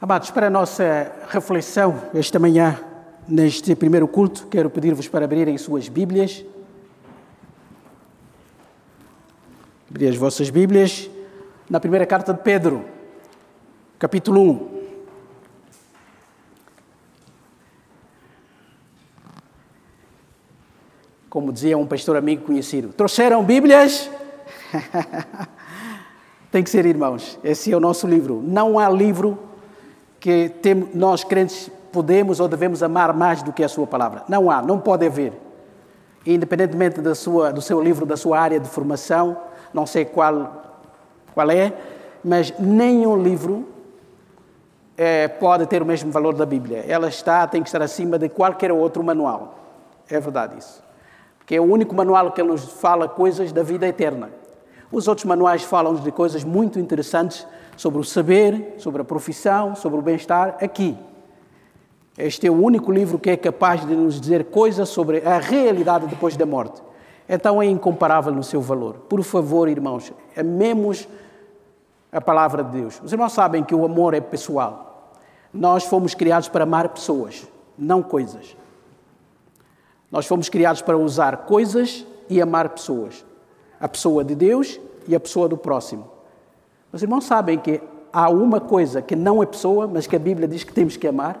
Amados, para a nossa reflexão esta manhã, neste primeiro culto, quero pedir-vos para abrirem suas Bíblias. Abrir as vossas Bíblias na primeira carta de Pedro, capítulo 1. Como dizia um pastor amigo conhecido, trouxeram Bíblias? Tem que ser irmãos, esse é o nosso livro. Não há livro que tem, nós crentes podemos ou devemos amar mais do que a sua palavra. Não há, não pode haver. Independentemente da sua, do seu livro, da sua área de formação, não sei qual, qual é, mas nenhum livro é, pode ter o mesmo valor da Bíblia. Ela está, tem que estar acima de qualquer outro manual. É verdade isso. Porque é o único manual que nos fala coisas da vida eterna. Os outros manuais falam de coisas muito interessantes sobre o saber, sobre a profissão, sobre o bem-estar. Aqui, este é o único livro que é capaz de nos dizer coisas sobre a realidade depois da morte. Então é incomparável no seu valor. Por favor, irmãos, amemos a palavra de Deus. Os irmãos sabem que o amor é pessoal. Nós fomos criados para amar pessoas, não coisas. Nós fomos criados para usar coisas e amar pessoas a pessoa de Deus e a pessoa do próximo. Os irmãos sabem que há uma coisa que não é pessoa, mas que a Bíblia diz que temos que amar,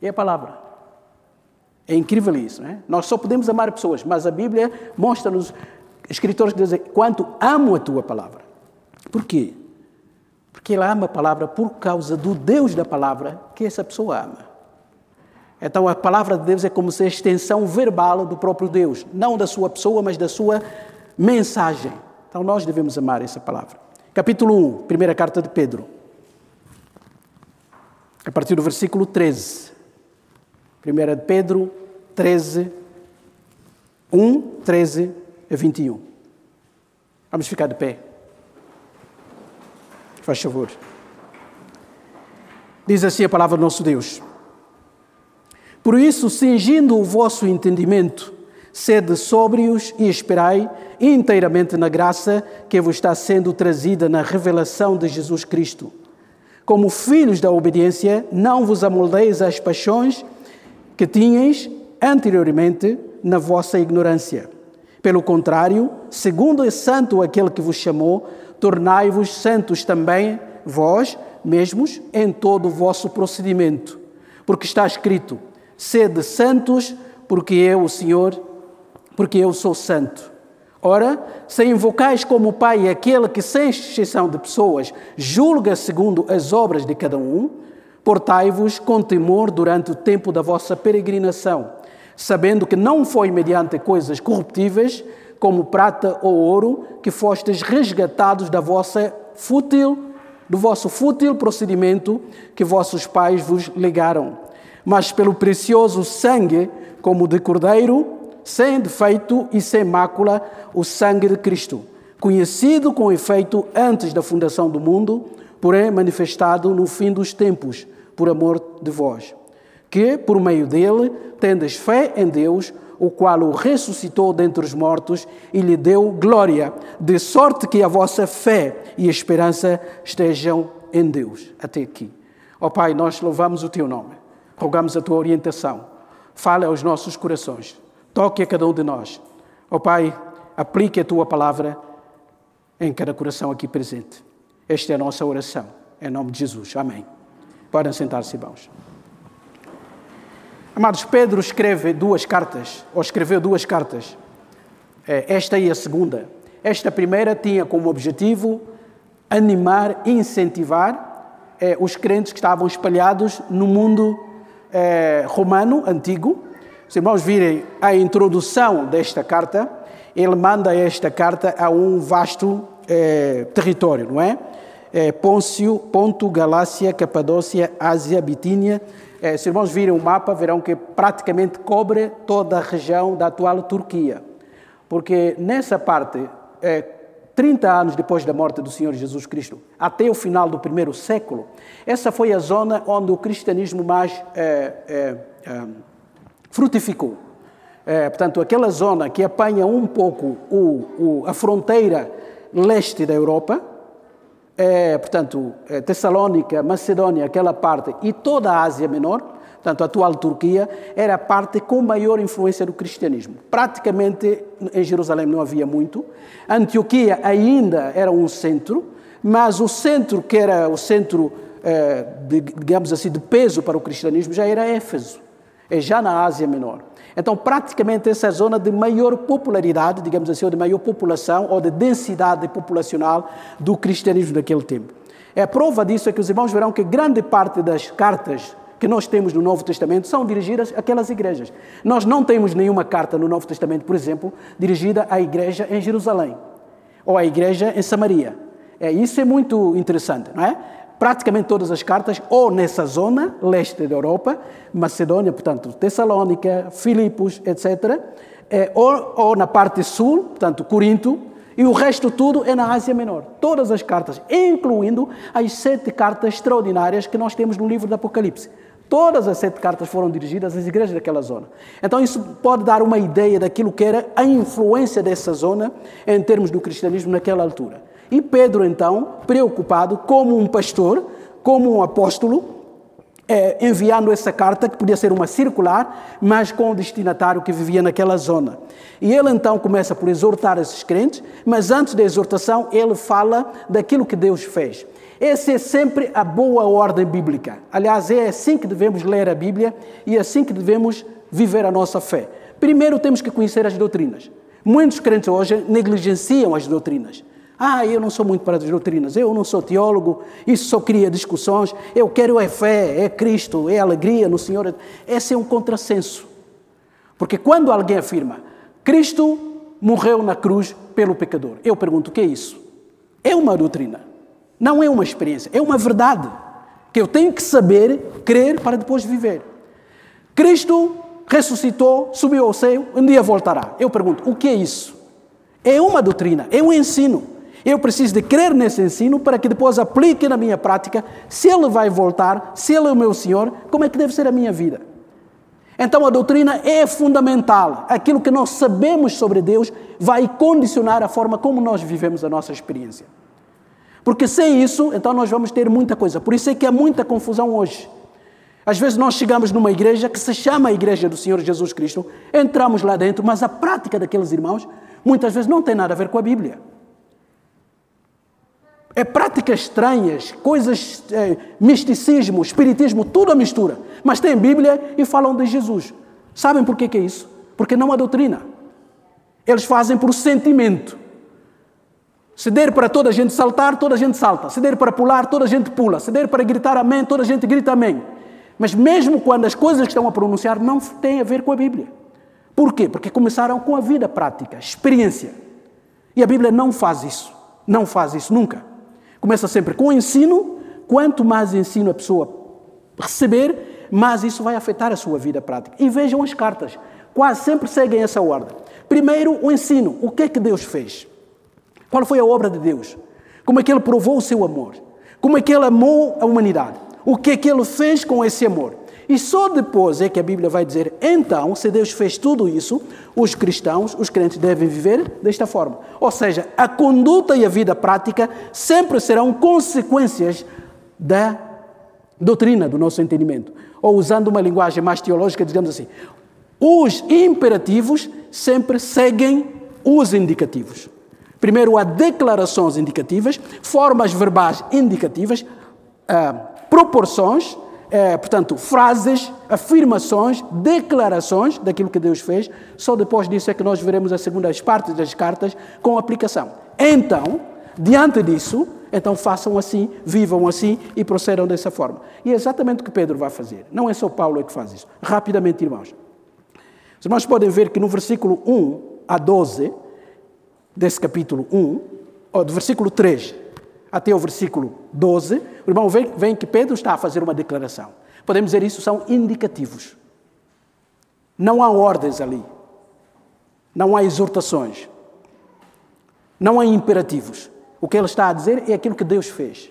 é a palavra. É incrível isso, não é? Nós só podemos amar pessoas, mas a Bíblia mostra-nos escritores que dizem quanto amo a tua palavra. Por quê? Porque ele ama a palavra por causa do Deus da palavra que essa pessoa ama. Então a palavra de Deus é como se a extensão verbal do próprio Deus, não da sua pessoa, mas da sua mensagem. Então nós devemos amar essa palavra. Capítulo 1, primeira carta de Pedro. A partir do versículo 13. Primeira de Pedro 13, 1, 13 a 21. Vamos ficar de pé. Faz favor. Diz assim a palavra do nosso Deus. Por isso, cingindo o vosso entendimento, Sede sóbrios e esperai inteiramente na graça que vos está sendo trazida na revelação de Jesus Cristo. Como filhos da obediência, não vos amoldeis às paixões que tinhais anteriormente na vossa ignorância. Pelo contrário, segundo é santo aquele que vos chamou, tornai-vos santos também vós mesmos em todo o vosso procedimento. Porque está escrito: sede santos, porque eu, o Senhor, porque eu sou santo. Ora, se invocais como Pai aquele que, sem exceção de pessoas, julga segundo as obras de cada um, portai-vos com temor durante o tempo da vossa peregrinação, sabendo que não foi mediante coisas corruptíveis, como prata ou ouro, que fostes resgatados da vossa fútil, do vosso fútil procedimento que vossos pais vos legaram, mas pelo precioso sangue, como de cordeiro, sem defeito e sem mácula, o sangue de Cristo, conhecido com efeito antes da fundação do mundo, porém manifestado no fim dos tempos, por amor de vós, que, por meio dele, tendes fé em Deus, o qual o ressuscitou dentre os mortos e lhe deu glória, de sorte que a vossa fé e esperança estejam em Deus. Até aqui. Ó oh, Pai, nós louvamos o Teu nome, rogamos a Tua orientação, fale aos nossos corações Toque a cada um de nós. Ó oh, Pai, aplique a tua palavra em cada coração aqui presente. Esta é a nossa oração. Em nome de Jesus. Amém. Podem sentar-se, irmãos. Amados, Pedro escreve duas cartas, ou escreveu duas cartas. É, esta e a segunda. Esta primeira tinha como objetivo animar incentivar é, os crentes que estavam espalhados no mundo é, romano antigo os irmãos virem a introdução desta carta, ele manda esta carta a um vasto eh, território, não é? é? Pôncio, Ponto, Galácia, Capadócia, Ásia, Bitínia. Eh, se os irmãos virem o mapa, verão que praticamente cobre toda a região da atual Turquia. Porque nessa parte, eh, 30 anos depois da morte do Senhor Jesus Cristo, até o final do primeiro século, essa foi a zona onde o cristianismo mais eh, eh, eh frutificou. É, portanto, aquela zona que apanha um pouco o, o, a fronteira leste da Europa, é, portanto, é, Tessalônica, aquela parte, e toda a Ásia Menor, portanto, a atual Turquia, era a parte com maior influência do cristianismo. Praticamente em Jerusalém não havia muito. Antioquia ainda era um centro, mas o centro que era o centro, é, de, digamos assim, de peso para o cristianismo já era Éfeso, é já na Ásia Menor. Então, praticamente essa é zona de maior popularidade, digamos assim, ou de maior população, ou de densidade populacional do cristianismo daquele tempo. É prova disso é que os irmãos verão que grande parte das cartas que nós temos no Novo Testamento são dirigidas àquelas igrejas. Nós não temos nenhuma carta no Novo Testamento, por exemplo, dirigida à igreja em Jerusalém ou à igreja em Samaria. É, isso é muito interessante, não é? Praticamente todas as cartas, ou nessa zona, leste da Europa, Macedônia, portanto, Tessalônica, Filipos, etc., é, ou, ou na parte sul, portanto, Corinto, e o resto tudo é na Ásia Menor. Todas as cartas, incluindo as sete cartas extraordinárias que nós temos no livro do Apocalipse. Todas as sete cartas foram dirigidas às igrejas daquela zona. Então, isso pode dar uma ideia daquilo que era a influência dessa zona em termos do cristianismo naquela altura. E Pedro, então, preocupado, como um pastor, como um apóstolo, é, enviando essa carta, que podia ser uma circular, mas com o destinatário que vivia naquela zona. E ele então começa por exortar esses crentes, mas antes da exortação, ele fala daquilo que Deus fez. Essa é sempre a boa ordem bíblica. Aliás, é assim que devemos ler a Bíblia e é assim que devemos viver a nossa fé. Primeiro temos que conhecer as doutrinas. Muitos crentes hoje negligenciam as doutrinas. Ah, eu não sou muito para as doutrinas, eu não sou teólogo, isso só cria discussões, eu quero é fé, é Cristo, é alegria no Senhor. Esse é um contrassenso. Porque quando alguém afirma, Cristo morreu na cruz pelo pecador, eu pergunto, o que é isso? É uma doutrina, não é uma experiência, é uma verdade que eu tenho que saber, crer para depois viver. Cristo ressuscitou, subiu ao céu, um dia voltará. Eu pergunto, o que é isso? É uma doutrina, é um ensino. Eu preciso de crer nesse ensino para que depois aplique na minha prática. Se ele vai voltar, se ele é o meu Senhor, como é que deve ser a minha vida? Então a doutrina é fundamental. Aquilo que nós sabemos sobre Deus vai condicionar a forma como nós vivemos a nossa experiência. Porque sem isso, então nós vamos ter muita coisa. Por isso é que há muita confusão hoje. Às vezes nós chegamos numa igreja que se chama a Igreja do Senhor Jesus Cristo, entramos lá dentro, mas a prática daqueles irmãos muitas vezes não tem nada a ver com a Bíblia. É práticas estranhas, coisas, é, misticismo, espiritismo, tudo a mistura. Mas tem Bíblia e falam de Jesus. Sabem por que, que é isso? Porque não há doutrina. Eles fazem por sentimento. Se der para toda a gente saltar, toda a gente salta. Se der para pular, toda a gente pula. Se der para gritar amém, toda a gente grita amém. Mas mesmo quando as coisas que estão a pronunciar não têm a ver com a Bíblia. Por quê? Porque começaram com a vida prática, experiência. E a Bíblia não faz isso. Não faz isso nunca. Começa sempre com o ensino. Quanto mais ensino a pessoa receber, mais isso vai afetar a sua vida prática. E vejam as cartas. Quase sempre seguem essa ordem. Primeiro, o ensino. O que é que Deus fez? Qual foi a obra de Deus? Como é que Ele provou o seu amor? Como é que Ele amou a humanidade? O que é que Ele fez com esse amor? E só depois é que a Bíblia vai dizer: então, se Deus fez tudo isso, os cristãos, os crentes devem viver desta forma. Ou seja, a conduta e a vida prática sempre serão consequências da doutrina, do nosso entendimento. Ou usando uma linguagem mais teológica, digamos assim, os imperativos sempre seguem os indicativos. Primeiro há declarações indicativas, formas verbais indicativas, ah, proporções é, portanto, frases, afirmações, declarações daquilo que Deus fez. Só depois disso é que nós veremos as segundas partes das cartas com aplicação. Então, diante disso, então façam assim, vivam assim e procedam dessa forma. E é exatamente o que Pedro vai fazer. Não é só Paulo que faz isso. Rapidamente, irmãos. Os irmãos podem ver que no versículo 1 a 12 desse capítulo 1, ou do versículo 3 até o versículo 12, o irmão vem, que Pedro está a fazer uma declaração. Podemos dizer isso, são indicativos. Não há ordens ali. Não há exortações. Não há imperativos. O que ele está a dizer é aquilo que Deus fez.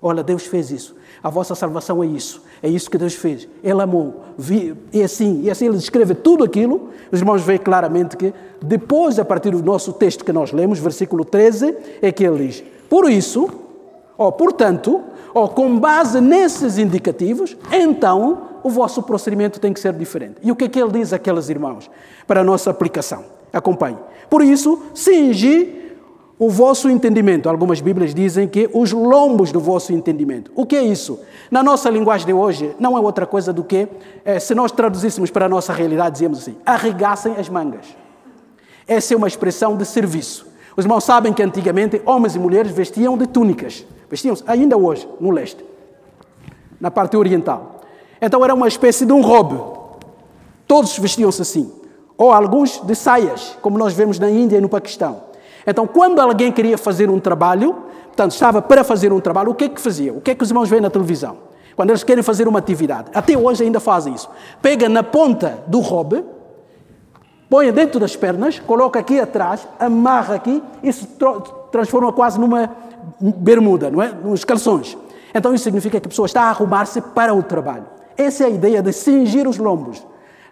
Olha, Deus fez isso. A vossa salvação é isso. É isso que Deus fez. Ele amou. E assim, e assim ele descreve tudo aquilo. Os irmãos veem claramente que depois, a partir do nosso texto que nós lemos, versículo 13, é que ele diz: Por isso, Ou, portanto, ou com base nesses indicativos, então o vosso procedimento tem que ser diferente. E o que é que ele diz àqueles irmãos para a nossa aplicação? Acompanhe. Por isso, cingi o vosso entendimento. Algumas Bíblias dizem que os lombos do vosso entendimento. O que é isso? Na nossa linguagem de hoje, não é outra coisa do que, eh, se nós traduzíssemos para a nossa realidade, dizemos assim: arregassem as mangas. Essa é uma expressão de serviço. Os irmãos sabem que antigamente homens e mulheres vestiam de túnicas. Vestiam-se ainda hoje, no leste, na parte oriental. Então era uma espécie de um robe. Todos vestiam-se assim. Ou alguns de saias, como nós vemos na Índia e no Paquistão. Então, quando alguém queria fazer um trabalho, portanto, estava para fazer um trabalho, o que é que fazia? O que é que os irmãos veem na televisão? Quando eles querem fazer uma atividade, até hoje ainda fazem isso. Pega na ponta do robe, põe dentro das pernas, coloca aqui atrás, amarra aqui se transforma quase numa bermuda, não é? Nos calções. Então isso significa que a pessoa está a arrumar-se para o trabalho. Essa é a ideia de cingir os lombos.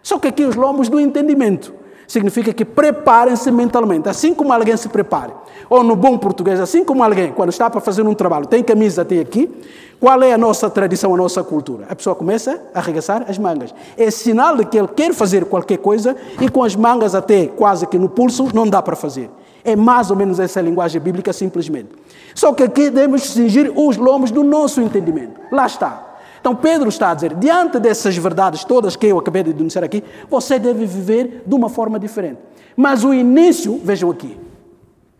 Só que aqui os lombos do entendimento significa que preparem-se mentalmente, assim como alguém se prepare. Ou no bom português, assim como alguém, quando está para fazer um trabalho, tem camisa até aqui, qual é a nossa tradição, a nossa cultura? A pessoa começa a arregaçar as mangas. É sinal de que ele quer fazer qualquer coisa e com as mangas até quase que no pulso não dá para fazer. É mais ou menos essa linguagem bíblica, simplesmente. Só que aqui devemos cingir os lombos do nosso entendimento. Lá está. Então Pedro está a dizer, diante dessas verdades todas que eu acabei de denunciar aqui, você deve viver de uma forma diferente. Mas o início, vejam aqui,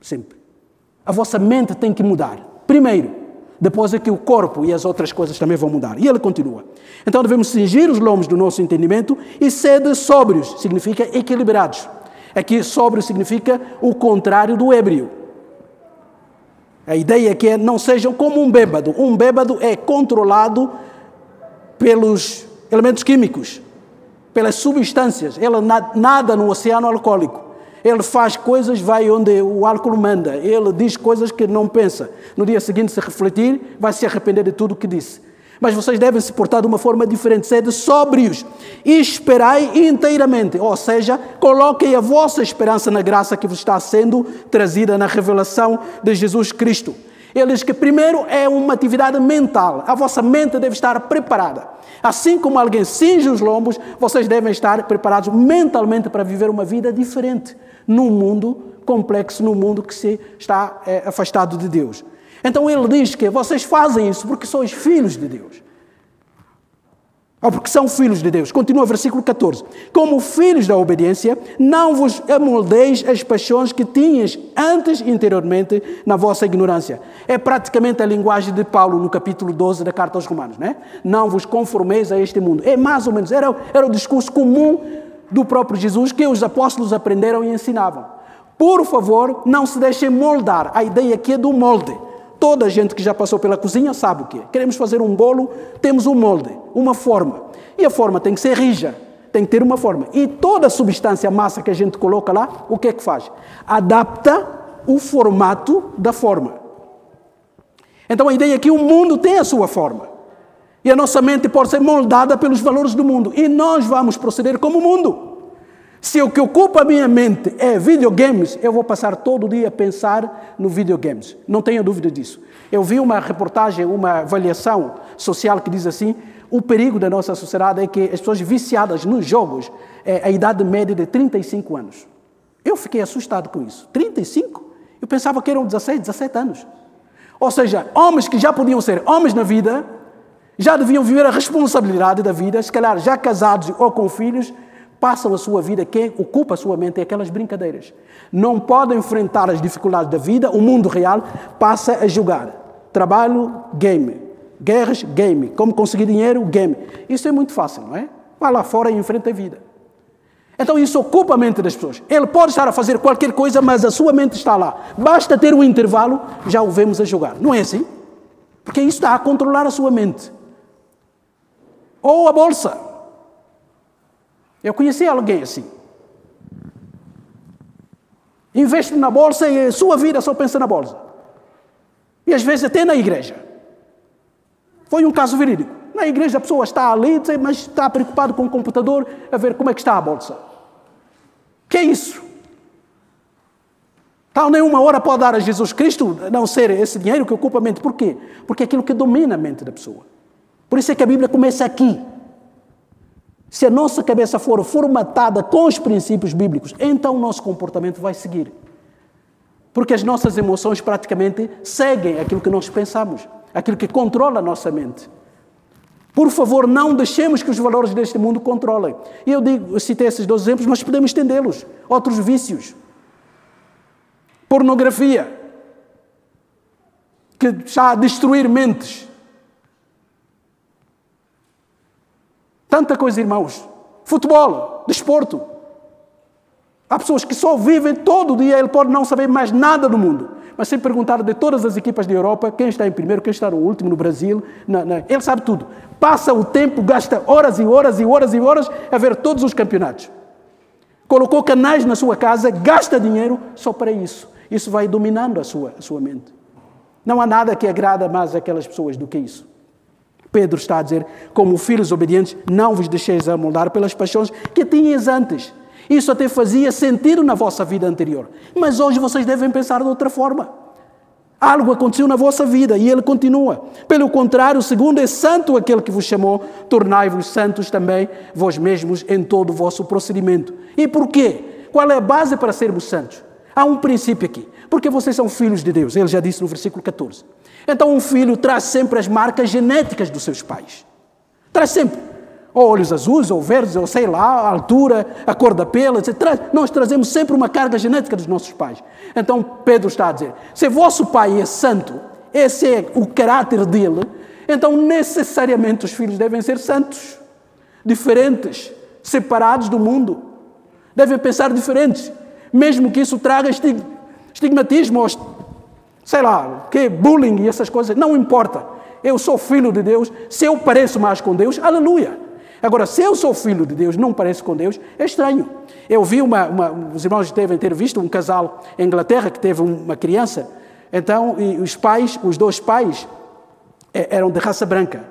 sempre. A vossa mente tem que mudar. Primeiro, depois é que o corpo e as outras coisas também vão mudar. E ele continua. Então devemos cingir os lombos do nosso entendimento e ser sóbrios, significa equilibrados. Aqui sóbrio significa o contrário do ébrio. A ideia é que não sejam como um bêbado. Um bêbado é controlado pelos elementos químicos, pelas substâncias. Ele nada no oceano alcoólico. Ele faz coisas, vai onde o álcool manda. Ele diz coisas que não pensa. No dia seguinte, se refletir, vai se arrepender de tudo o que disse. Mas vocês devem se portar de uma forma diferente, sede sóbrios e esperai inteiramente. Ou seja, coloquem a vossa esperança na graça que vos está sendo trazida na revelação de Jesus Cristo. Ele diz que primeiro é uma atividade mental. A vossa mente deve estar preparada. Assim como alguém cinge os lombos, vocês devem estar preparados mentalmente para viver uma vida diferente num mundo complexo, num mundo que se está é, afastado de Deus. Então ele diz que vocês fazem isso porque sois filhos de Deus. Ou porque são filhos de Deus. Continua o versículo 14. Como filhos da obediência, não vos amoldeis as paixões que tinhas antes interiormente na vossa ignorância. É praticamente a linguagem de Paulo no capítulo 12 da carta aos Romanos, né? Não vos conformeis a este mundo. É mais ou menos, era, era o discurso comum do próprio Jesus que os apóstolos aprenderam e ensinavam. Por favor, não se deixem moldar. A ideia aqui é do molde. Toda a gente que já passou pela cozinha sabe o que é. Queremos fazer um bolo, temos um molde, uma forma. E a forma tem que ser rija, tem que ter uma forma. E toda a substância, massa que a gente coloca lá, o que é que faz? Adapta o formato da forma. Então a ideia é que o mundo tem a sua forma. E a nossa mente pode ser moldada pelos valores do mundo. E nós vamos proceder como o mundo. Se o que ocupa a minha mente é videogames, eu vou passar todo o dia a pensar no videogames. Não tenha dúvida disso. Eu vi uma reportagem, uma avaliação social que diz assim: o perigo da nossa sociedade é que as pessoas viciadas nos jogos, é a idade média de 35 anos. Eu fiquei assustado com isso. 35? Eu pensava que eram 16, 17 anos. Ou seja, homens que já podiam ser homens na vida, já deviam viver a responsabilidade da vida, se calhar já casados ou com filhos, passam a sua vida, quem ocupa a sua mente é aquelas brincadeiras. Não podem enfrentar as dificuldades da vida, o mundo real passa a jogar. Trabalho, game. Guerras, game. Como conseguir dinheiro, game. Isso é muito fácil, não é? Vá lá fora e enfrenta a vida. Então isso ocupa a mente das pessoas. Ele pode estar a fazer qualquer coisa, mas a sua mente está lá. Basta ter um intervalo, já o vemos a jogar. Não é assim? Porque isso está a controlar a sua mente. Ou a bolsa. Eu conheci alguém assim. Investe na bolsa e a sua vida só pensa na bolsa. E às vezes até na igreja. Foi um caso verídico. Na igreja a pessoa está ali, mas está preocupado com o computador a ver como é que está a bolsa. Que é isso? Tal nenhuma hora pode dar a Jesus Cristo, não ser esse dinheiro que ocupa a mente. Por quê? Porque é aquilo que domina a mente da pessoa. Por isso é que a Bíblia começa aqui. Se a nossa cabeça for formatada com os princípios bíblicos, então o nosso comportamento vai seguir. Porque as nossas emoções praticamente seguem aquilo que nós pensamos, aquilo que controla a nossa mente. Por favor, não deixemos que os valores deste mundo controlem. E eu digo, eu citei esses dois exemplos, mas podemos estendê-los. Outros vícios. Pornografia, que está a destruir mentes. Tanta coisa, irmãos. Futebol, desporto. Há pessoas que só vivem todo dia, ele pode não saber mais nada do mundo. Mas se perguntar de todas as equipas da Europa, quem está em primeiro, quem está no último, no Brasil, na, na, ele sabe tudo. Passa o tempo, gasta horas e horas e horas e horas a ver todos os campeonatos. Colocou canais na sua casa, gasta dinheiro só para isso. Isso vai dominando a sua, a sua mente. Não há nada que agrada mais aquelas pessoas do que isso. Pedro está a dizer, como filhos obedientes, não vos deixeis amoldar pelas paixões que tinhas antes. Isso até fazia sentido na vossa vida anterior. Mas hoje vocês devem pensar de outra forma. Algo aconteceu na vossa vida e ele continua. Pelo contrário, segundo é santo aquele que vos chamou, tornai-vos santos também vós mesmos em todo o vosso procedimento. E porquê? Qual é a base para sermos santos? Há um princípio aqui. Porque vocês são filhos de Deus. Ele já disse no versículo 14. Então, um filho traz sempre as marcas genéticas dos seus pais. Traz sempre. Ou olhos azuis, ou verdes, ou sei lá, a altura, a cor da pele, etc. Nós trazemos sempre uma carga genética dos nossos pais. Então, Pedro está a dizer: se vosso pai é santo, esse é o caráter dele, então necessariamente os filhos devem ser santos, diferentes, separados do mundo. Devem pensar diferentes, mesmo que isso traga estigmatismo ou sei lá, que bullying e essas coisas, não importa. Eu sou filho de Deus, se eu pareço mais com Deus, aleluia. Agora, se eu sou filho de Deus, não pareço com Deus, é estranho. Eu vi uma, uma os irmãos devem ter visto um casal em Inglaterra que teve uma criança, então, os pais, os dois pais, eram de raça branca.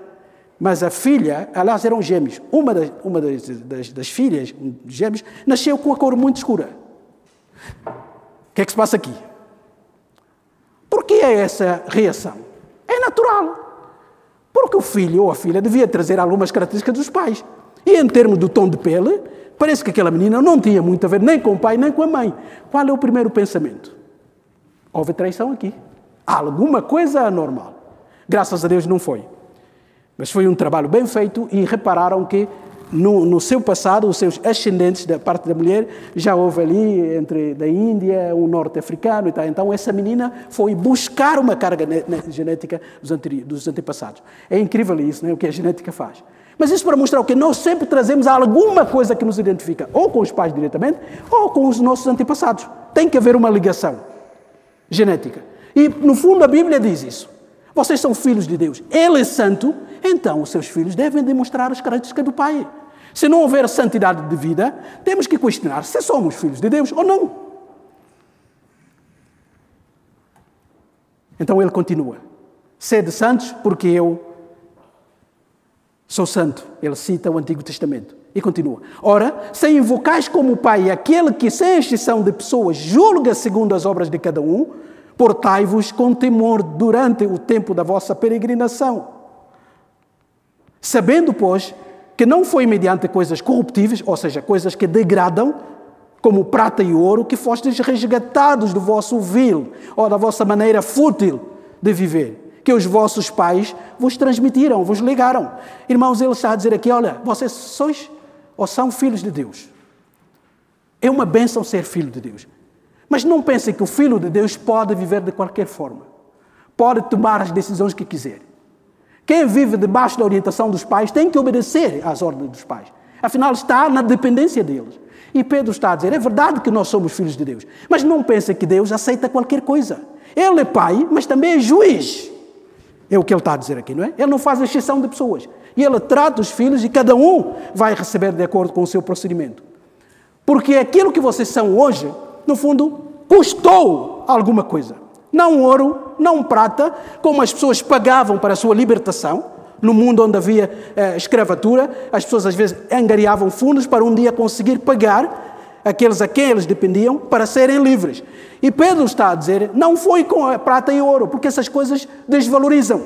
Mas a filha, aliás, eram gêmeos. Uma das, uma das, das, das filhas, um gêmeos, nasceu com a cor muito escura. O que é que se passa aqui? Por que é essa reação? É natural. Porque o filho ou a filha devia trazer algumas características dos pais. E em termos do tom de pele, parece que aquela menina não tinha muito a ver nem com o pai nem com a mãe. Qual é o primeiro pensamento? Houve traição aqui. Alguma coisa anormal. Graças a Deus não foi. Mas foi um trabalho bem feito e repararam que no, no, seu passado, os seus ascendentes da parte da mulher, já houve ali entre da Índia, um norte-africano e tal. Então, essa menina foi buscar uma carga genética dos, dos antepassados. É incrível isso, né? o que a genética faz. Mas isso para mostrar o que nós sempre trazemos alguma coisa que nos identifica, ou com os pais diretamente, ou com os nossos antepassados. Tem que haver uma ligação genética. E, no fundo, a Bíblia diz isso. Vocês são filhos de Deus. Ele é santo, então os seus filhos devem demonstrar as características do Pai. Se não houver santidade de vida, temos que questionar se somos filhos de Deus ou não. Então ele continua: Sede santos, porque eu sou santo. Ele cita o Antigo Testamento. E continua: Ora, se invocais como Pai aquele que, sem exceção de pessoas, julga segundo as obras de cada um, portai-vos com temor durante o tempo da vossa peregrinação. Sabendo, pois, que não foi mediante coisas corruptíveis, ou seja, coisas que degradam, como prata e ouro, que fostes resgatados do vosso vil ou da vossa maneira fútil de viver, que os vossos pais vos transmitiram, vos ligaram. Irmãos, ele está a dizer aqui: olha, vocês sois ou são filhos de Deus. É uma bênção ser filho de Deus. Mas não pensem que o filho de Deus pode viver de qualquer forma, pode tomar as decisões que quiser. Quem vive debaixo da orientação dos pais tem que obedecer às ordens dos pais. Afinal, está na dependência deles. E Pedro está a dizer: é verdade que nós somos filhos de Deus, mas não pense que Deus aceita qualquer coisa. Ele é pai, mas também é juiz. É o que ele está a dizer aqui, não é? Ele não faz exceção de pessoas. E ele trata os filhos e cada um vai receber de acordo com o seu procedimento. Porque aquilo que vocês são hoje, no fundo, custou alguma coisa. Não ouro, não prata, como as pessoas pagavam para a sua libertação. No mundo onde havia eh, escravatura, as pessoas às vezes angariavam fundos para um dia conseguir pagar aqueles a quem eles dependiam, para serem livres. E Pedro está a dizer: não foi com a prata e ouro, porque essas coisas desvalorizam.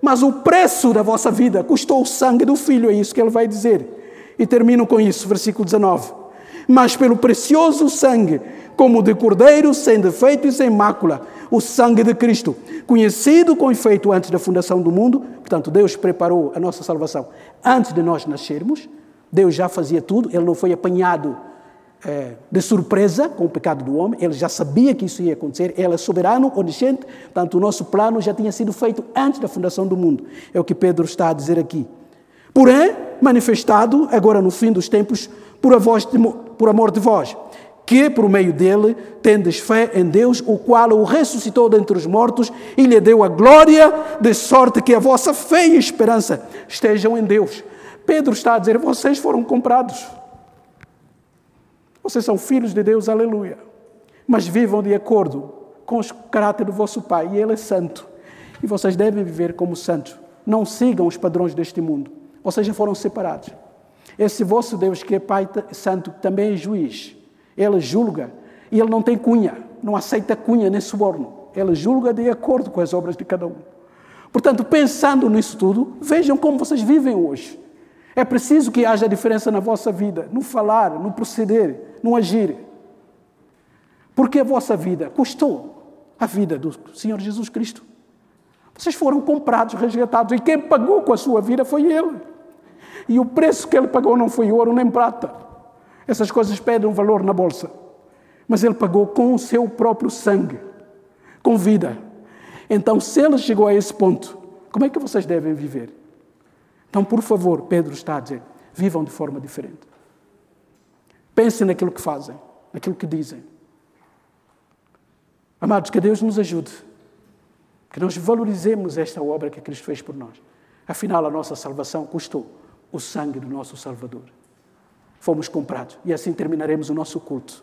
Mas o preço da vossa vida custou o sangue do filho, é isso que ele vai dizer. E termino com isso, versículo 19. Mas pelo precioso sangue, como de cordeiro, sem defeito e sem mácula, o sangue de Cristo, conhecido com efeito antes da fundação do mundo, portanto, Deus preparou a nossa salvação antes de nós nascermos, Deus já fazia tudo, ele não foi apanhado é, de surpresa com o pecado do homem, ele já sabia que isso ia acontecer, ele é soberano, onisciente, portanto, o nosso plano já tinha sido feito antes da fundação do mundo. É o que Pedro está a dizer aqui. Porém, manifestado agora no fim dos tempos por, voz de, por amor de vós, que por meio dele tendes fé em Deus, o qual o ressuscitou dentre os mortos e lhe deu a glória, de sorte que a vossa fé e esperança estejam em Deus. Pedro está a dizer: vocês foram comprados. Vocês são filhos de Deus, aleluia. Mas vivam de acordo com o caráter do vosso Pai, e Ele é santo. E vocês devem viver como santos. Não sigam os padrões deste mundo. Vocês já foram separados. Esse vosso Deus, que é Pai Santo, também é juiz. Ele julga. E ele não tem cunha, não aceita cunha nem suborno. Ele julga de acordo com as obras de cada um. Portanto, pensando nisso tudo, vejam como vocês vivem hoje. É preciso que haja diferença na vossa vida, no falar, no proceder, no agir. Porque a vossa vida custou a vida do Senhor Jesus Cristo. Vocês foram comprados, resgatados, e quem pagou com a sua vida foi Ele. E o preço que ele pagou não foi ouro nem prata. Essas coisas pedem valor na bolsa. Mas ele pagou com o seu próprio sangue, com vida. Então, se ele chegou a esse ponto, como é que vocês devem viver? Então, por favor, Pedro está a dizer: vivam de forma diferente. Pensem naquilo que fazem, naquilo que dizem. Amados, que Deus nos ajude, que nós valorizemos esta obra que Cristo fez por nós. Afinal, a nossa salvação custou o sangue do nosso Salvador. Fomos comprados e assim terminaremos o nosso culto.